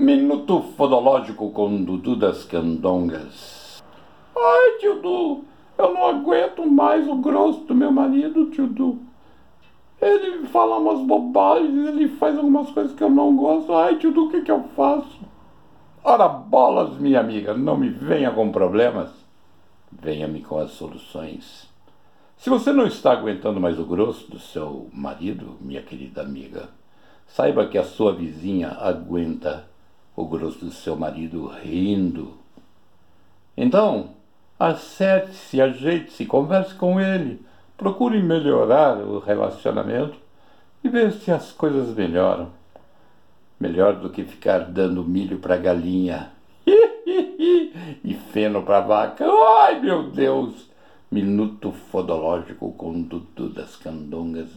Minuto Fodológico com Dudu das Candongas. Ai, tio Du, eu não aguento mais o grosso do meu marido, tio Du. Ele fala umas bobagens, ele faz algumas coisas que eu não gosto. Ai, tio Du, o que, que eu faço? Ora, bolas, minha amiga, não me venha com problemas. Venha-me com as soluções. Se você não está aguentando mais o grosso do seu marido, minha querida amiga, saiba que a sua vizinha aguenta o grosso do seu marido rindo. Então, acerte-se, ajeite-se, converse com ele, procure melhorar o relacionamento e veja se as coisas melhoram. Melhor do que ficar dando milho para galinha e feno para vaca. Ai, meu Deus! Minuto Fodológico com Dudu das Candongas